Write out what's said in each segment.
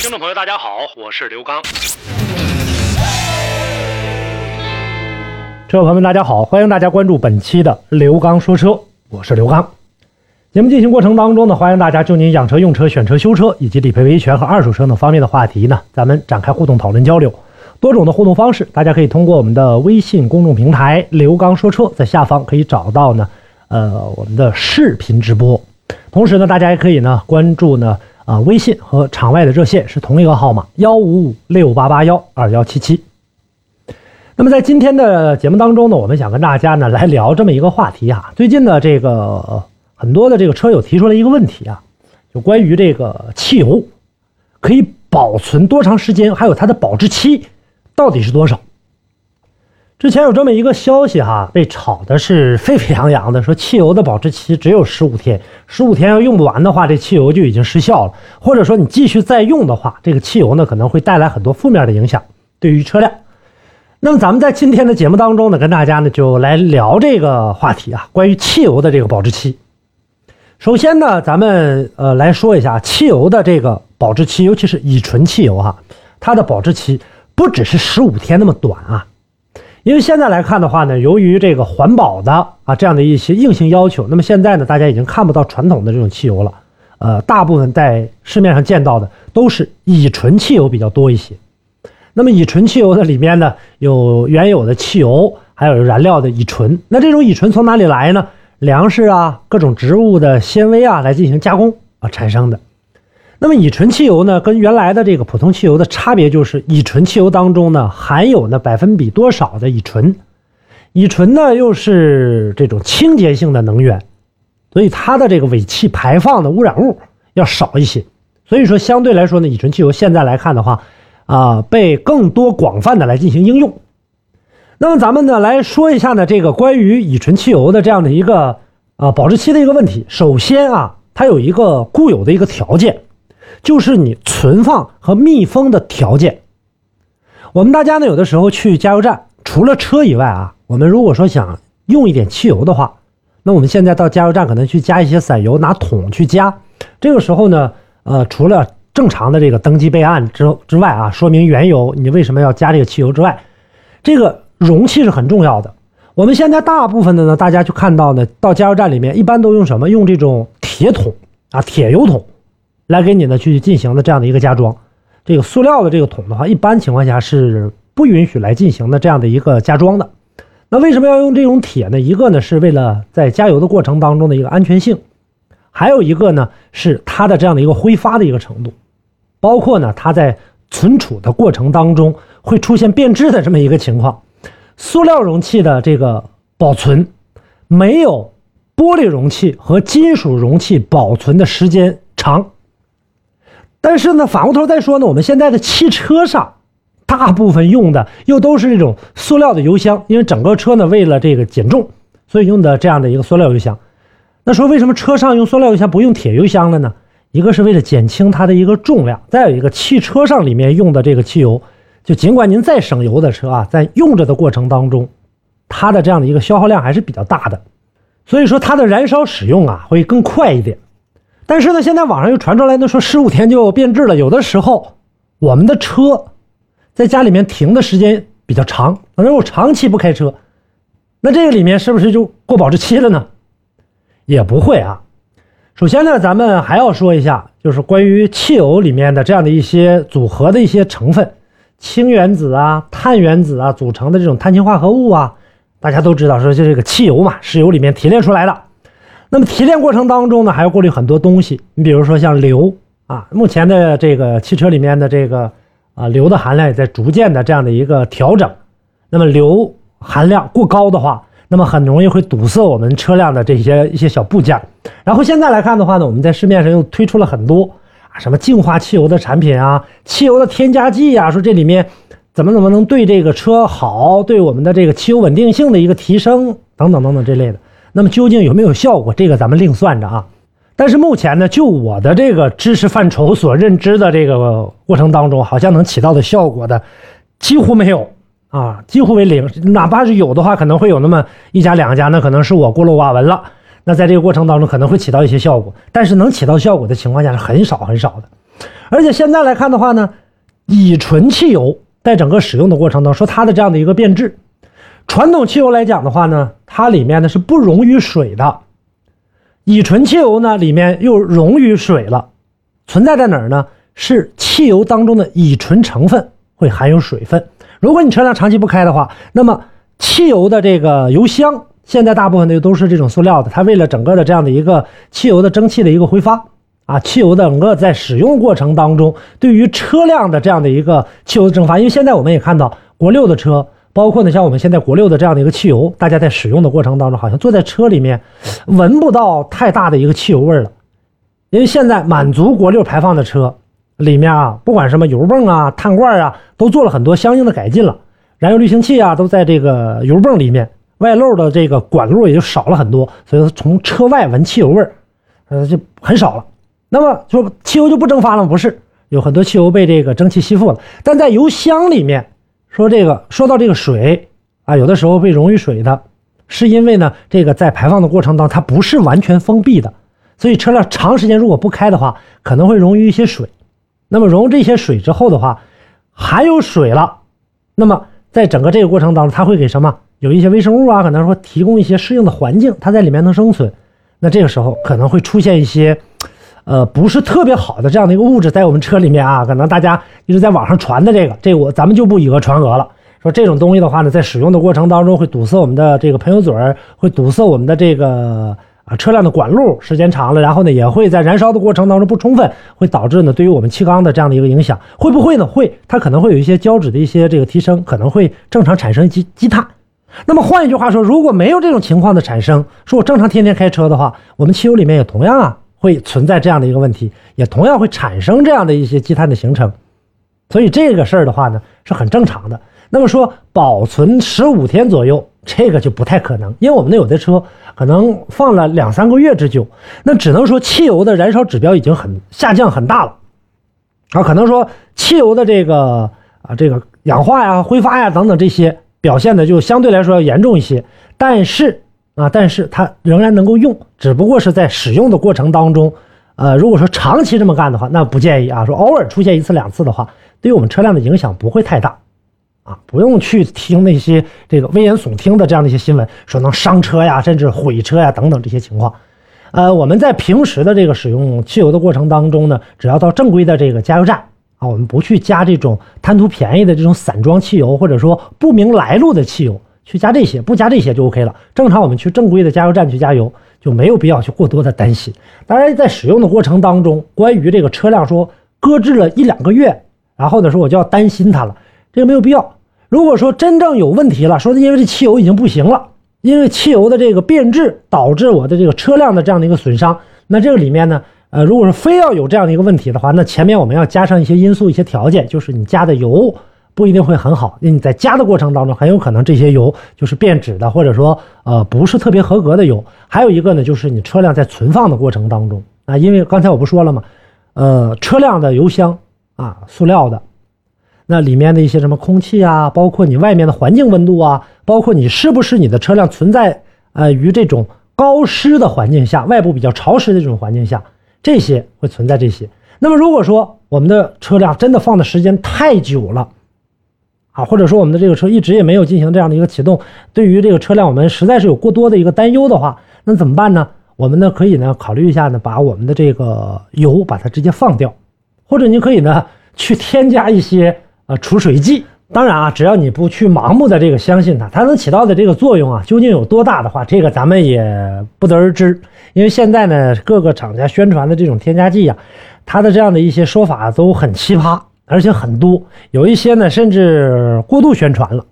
听众朋友，大家好，我是刘刚。车友朋友们，大家好，欢迎大家关注本期的刘刚说车，我是刘刚。节目进行过程当中呢，欢迎大家就您养车、用车、选车、修车以及理赔维权和二手车等方面的话题呢，咱们展开互动讨论交流。多种的互动方式，大家可以通过我们的微信公众平台“刘刚说车”在下方可以找到呢，呃，我们的视频直播。同时呢，大家也可以呢关注呢。啊，微信和场外的热线是同一个号码，幺五五六八八幺二幺七七。那么在今天的节目当中呢，我们想跟大家呢来聊这么一个话题啊。最近呢，这个很多的这个车友提出了一个问题啊，就关于这个汽油可以保存多长时间，还有它的保质期到底是多少？之前有这么一个消息哈，被炒的是沸沸扬扬的，说汽油的保质期只有十五天，十五天要用不完的话，这汽油就已经失效了，或者说你继续再用的话，这个汽油呢可能会带来很多负面的影响，对于车辆。那么咱们在今天的节目当中呢，跟大家呢就来聊这个话题啊，关于汽油的这个保质期。首先呢，咱们呃来说一下汽油的这个保质期，尤其是乙醇汽油哈，它的保质期不只是十五天那么短啊。因为现在来看的话呢，由于这个环保的啊这样的一些硬性要求，那么现在呢，大家已经看不到传统的这种汽油了，呃，大部分在市面上见到的都是乙醇汽油比较多一些。那么乙醇汽油的里面呢，有原有的汽油，还有燃料的乙醇。那这种乙醇从哪里来呢？粮食啊，各种植物的纤维啊，来进行加工啊产生的。那么乙醇汽油呢，跟原来的这个普通汽油的差别就是，乙醇汽油当中呢含有呢百分比多少的乙醇，乙醇呢又是这种清洁性的能源，所以它的这个尾气排放的污染物要少一些。所以说相对来说呢，乙醇汽油现在来看的话，啊被更多广泛的来进行应用。那么咱们呢来说一下呢这个关于乙醇汽油的这样的一个啊保质期的一个问题。首先啊，它有一个固有的一个条件。就是你存放和密封的条件。我们大家呢，有的时候去加油站，除了车以外啊，我们如果说想用一点汽油的话，那我们现在到加油站可能去加一些散油，拿桶去加。这个时候呢，呃，除了正常的这个登记备案之之外啊，说明原油，你为什么要加这个汽油之外，这个容器是很重要的。我们现在大部分的呢，大家就看到呢，到加油站里面一般都用什么？用这种铁桶啊，铁油桶。来给你呢去进行的这样的一个加装，这个塑料的这个桶的话，一般情况下是不允许来进行的这样的一个加装的。那为什么要用这种铁呢？一个呢是为了在加油的过程当中的一个安全性，还有一个呢是它的这样的一个挥发的一个程度，包括呢它在存储的过程当中会出现变质的这么一个情况。塑料容器的这个保存没有玻璃容器和金属容器保存的时间长。但是呢，反过头再说呢，我们现在的汽车上，大部分用的又都是这种塑料的油箱，因为整个车呢为了这个减重，所以用的这样的一个塑料油箱。那说为什么车上用塑料油箱不用铁油箱了呢？一个是为了减轻它的一个重量，再有一个汽车上里面用的这个汽油，就尽管您再省油的车啊，在用着的过程当中，它的这样的一个消耗量还是比较大的，所以说它的燃烧使用啊会更快一点。但是呢，现在网上又传出来，呢，说十五天就变质了。有的时候，我们的车在家里面停的时间比较长，可能我长期不开车，那这个里面是不是就过保质期了呢？也不会啊。首先呢，咱们还要说一下，就是关于汽油里面的这样的一些组合的一些成分，氢原子啊、碳原子啊组成的这种碳氢化合物啊，大家都知道，说就这个汽油嘛，石油里面提炼出来的。那么提炼过程当中呢，还要过滤很多东西。你比如说像硫啊，目前的这个汽车里面的这个啊硫的含量也在逐渐的这样的一个调整。那么硫含量过高的话，那么很容易会堵塞我们车辆的这些一些小部件。然后现在来看的话呢，我们在市面上又推出了很多啊什么净化汽油的产品啊，汽油的添加剂啊，说这里面怎么怎么能对这个车好，对我们的这个汽油稳定性的一个提升等等等等这类的。那么究竟有没有效果，这个咱们另算着啊。但是目前呢，就我的这个知识范畴所认知的这个过程当中，好像能起到的效果的几乎没有啊，几乎为零。哪怕是有的话，可能会有那么一家两家，那可能是我孤陋寡闻了。那在这个过程当中，可能会起到一些效果，但是能起到效果的情况下是很少很少的。而且现在来看的话呢，乙醇汽油在整个使用的过程当中，说它的这样的一个变质，传统汽油来讲的话呢，它里面呢是不溶于水的。乙醇汽油呢，里面又溶于水了，存在在哪儿呢？是汽油当中的乙醇成分会含有水分。如果你车辆长期不开的话，那么汽油的这个油箱，现在大部分的都是这种塑料的，它为了整个的这样的一个汽油的蒸汽的一个挥发啊，汽油的整个在使用过程当中，对于车辆的这样的一个汽油的蒸发，因为现在我们也看到国六的车。包括呢，像我们现在国六的这样的一个汽油，大家在使用的过程当中，好像坐在车里面，闻不到太大的一个汽油味了。因为现在满足国六排放的车里面啊，不管什么油泵啊、碳罐啊，都做了很多相应的改进了。燃油滤清器啊，都在这个油泵里面，外漏的这个管路也就少了很多，所以说从车外闻汽油味，呃，就很少了。那么说汽油就不蒸发了吗？不是，有很多汽油被这个蒸汽吸附了，但在油箱里面。说这个说到这个水啊，有的时候会溶于水的，是因为呢，这个在排放的过程当中，它不是完全封闭的，所以车辆长时间如果不开的话，可能会溶于一些水。那么溶这些水之后的话，含有水了，那么在整个这个过程当中，它会给什么？有一些微生物啊，可能说提供一些适应的环境，它在里面能生存。那这个时候可能会出现一些。呃，不是特别好的这样的一个物质在我们车里面啊，可能大家一直在网上传的这个，这个我咱们就不以讹传讹了。说这种东西的话呢，在使用的过程当中会堵塞我们的这个喷油嘴儿，会堵塞我们的这个啊车辆的管路，时间长了，然后呢也会在燃烧的过程当中不充分，会导致呢对于我们气缸的这样的一个影响，会不会呢？会，它可能会有一些胶质的一些这个提升，可能会正常产生积积碳。那么换一句话说，如果没有这种情况的产生，说我正常天天开车的话，我们汽油里面也同样啊。会存在这样的一个问题，也同样会产生这样的一些积碳的形成，所以这个事儿的话呢是很正常的。那么说保存十五天左右，这个就不太可能，因为我们的有的车可能放了两三个月之久，那只能说汽油的燃烧指标已经很下降很大了，啊，可能说汽油的这个啊这个氧化呀、挥发呀等等这些表现的就相对来说要严重一些，但是。啊，但是它仍然能够用，只不过是在使用的过程当中，呃，如果说长期这么干的话，那不建议啊。说偶尔出现一次两次的话，对于我们车辆的影响不会太大，啊，不用去听那些这个危言耸听的这样的一些新闻，说能伤车呀，甚至毁车呀等等这些情况。呃，我们在平时的这个使用汽油的过程当中呢，只要到正规的这个加油站啊，我们不去加这种贪图便宜的这种散装汽油，或者说不明来路的汽油。去加这些，不加这些就 OK 了。正常我们去正规的加油站去加油，就没有必要去过多的担心。当然，在使用的过程当中，关于这个车辆说搁置了一两个月，然后呢说我就要担心它了，这个没有必要。如果说真正有问题了，说因为这汽油已经不行了，因为汽油的这个变质导致我的这个车辆的这样的一个损伤，那这个里面呢，呃，如果说非要有这样的一个问题的话，那前面我们要加上一些因素、一些条件，就是你加的油。不一定会很好，那你在加的过程当中，很有可能这些油就是变质的，或者说呃不是特别合格的油。还有一个呢，就是你车辆在存放的过程当中啊，因为刚才我不说了吗？呃，车辆的油箱啊，塑料的，那里面的一些什么空气啊，包括你外面的环境温度啊，包括你是不是你的车辆存在呃于这种高湿的环境下，外部比较潮湿的这种环境下，这些会存在这些。那么如果说我们的车辆真的放的时间太久了，啊，或者说我们的这个车一直也没有进行这样的一个启动，对于这个车辆我们实在是有过多的一个担忧的话，那怎么办呢？我们呢可以呢考虑一下呢，把我们的这个油把它直接放掉，或者你可以呢 去添加一些呃除水剂。当然啊，只要你不去盲目的这个相信它，它能起到的这个作用啊，究竟有多大的话，这个咱们也不得而知。因为现在呢各个厂家宣传的这种添加剂啊，它的这样的一些说法都很奇葩。而且很多，有一些呢，甚至过度宣传了，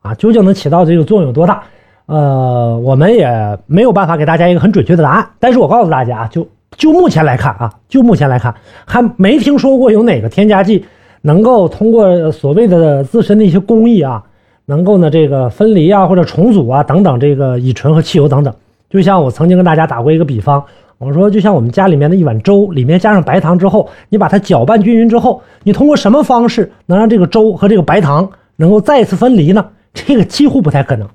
啊，究竟能起到这个作用有多大？呃，我们也没有办法给大家一个很准确的答案。但是我告诉大家啊，就就目前来看啊，就目前来看，还没听说过有哪个添加剂能够通过所谓的自身的一些工艺啊，能够呢这个分离啊或者重组啊等等这个乙醇和汽油等等。就像我曾经跟大家打过一个比方，我说就像我们家里面的一碗粥，里面加上白糖之后，你把它搅拌均匀之后，你通过什么方式能让这个粥和这个白糖能够再次分离呢？这个几乎不太可能。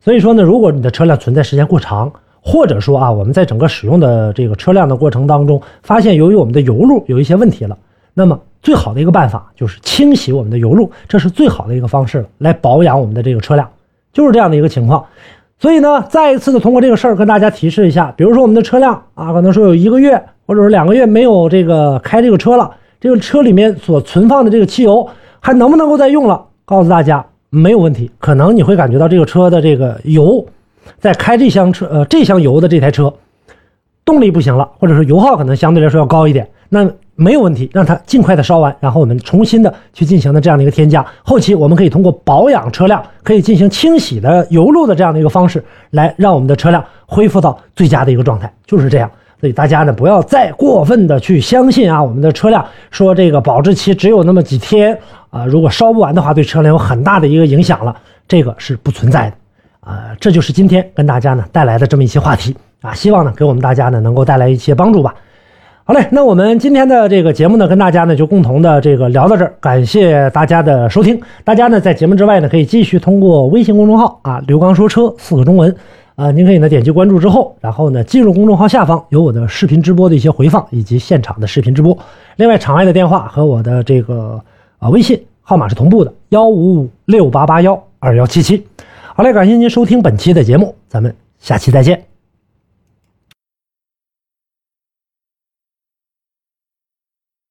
所以说呢，如果你的车辆存在时间过长，或者说啊，我们在整个使用的这个车辆的过程当中，发现由于我们的油路有一些问题了，那么最好的一个办法就是清洗我们的油路，这是最好的一个方式了，来保养我们的这个车辆，就是这样的一个情况。所以呢，再一次的通过这个事儿跟大家提示一下，比如说我们的车辆啊，可能说有一个月或者是两个月没有这个开这个车了，这个车里面所存放的这个汽油还能不能够再用了？告诉大家没有问题，可能你会感觉到这个车的这个油。在开这箱车，呃，这箱油的这台车，动力不行了，或者说油耗可能相对来说要高一点，那没有问题，让它尽快的烧完，然后我们重新的去进行的这样的一个添加。后期我们可以通过保养车辆，可以进行清洗的油路的这样的一个方式，来让我们的车辆恢复到最佳的一个状态，就是这样。所以大家呢，不要再过分的去相信啊，我们的车辆说这个保质期只有那么几天啊，如果烧不完的话，对车辆有很大的一个影响了，这个是不存在的。啊，这就是今天跟大家呢带来的这么一些话题啊，希望呢给我们大家呢能够带来一些帮助吧。好嘞，那我们今天的这个节目呢，跟大家呢就共同的这个聊到这儿，感谢大家的收听。大家呢在节目之外呢，可以继续通过微信公众号啊“刘刚说车”四个中文啊，您可以呢点击关注之后，然后呢进入公众号下方有我的视频直播的一些回放以及现场的视频直播。另外，场外的电话和我的这个啊微信号码是同步的，幺五五六八八幺二幺七七。好嘞，感谢您收听本期的节目，咱们下期再见。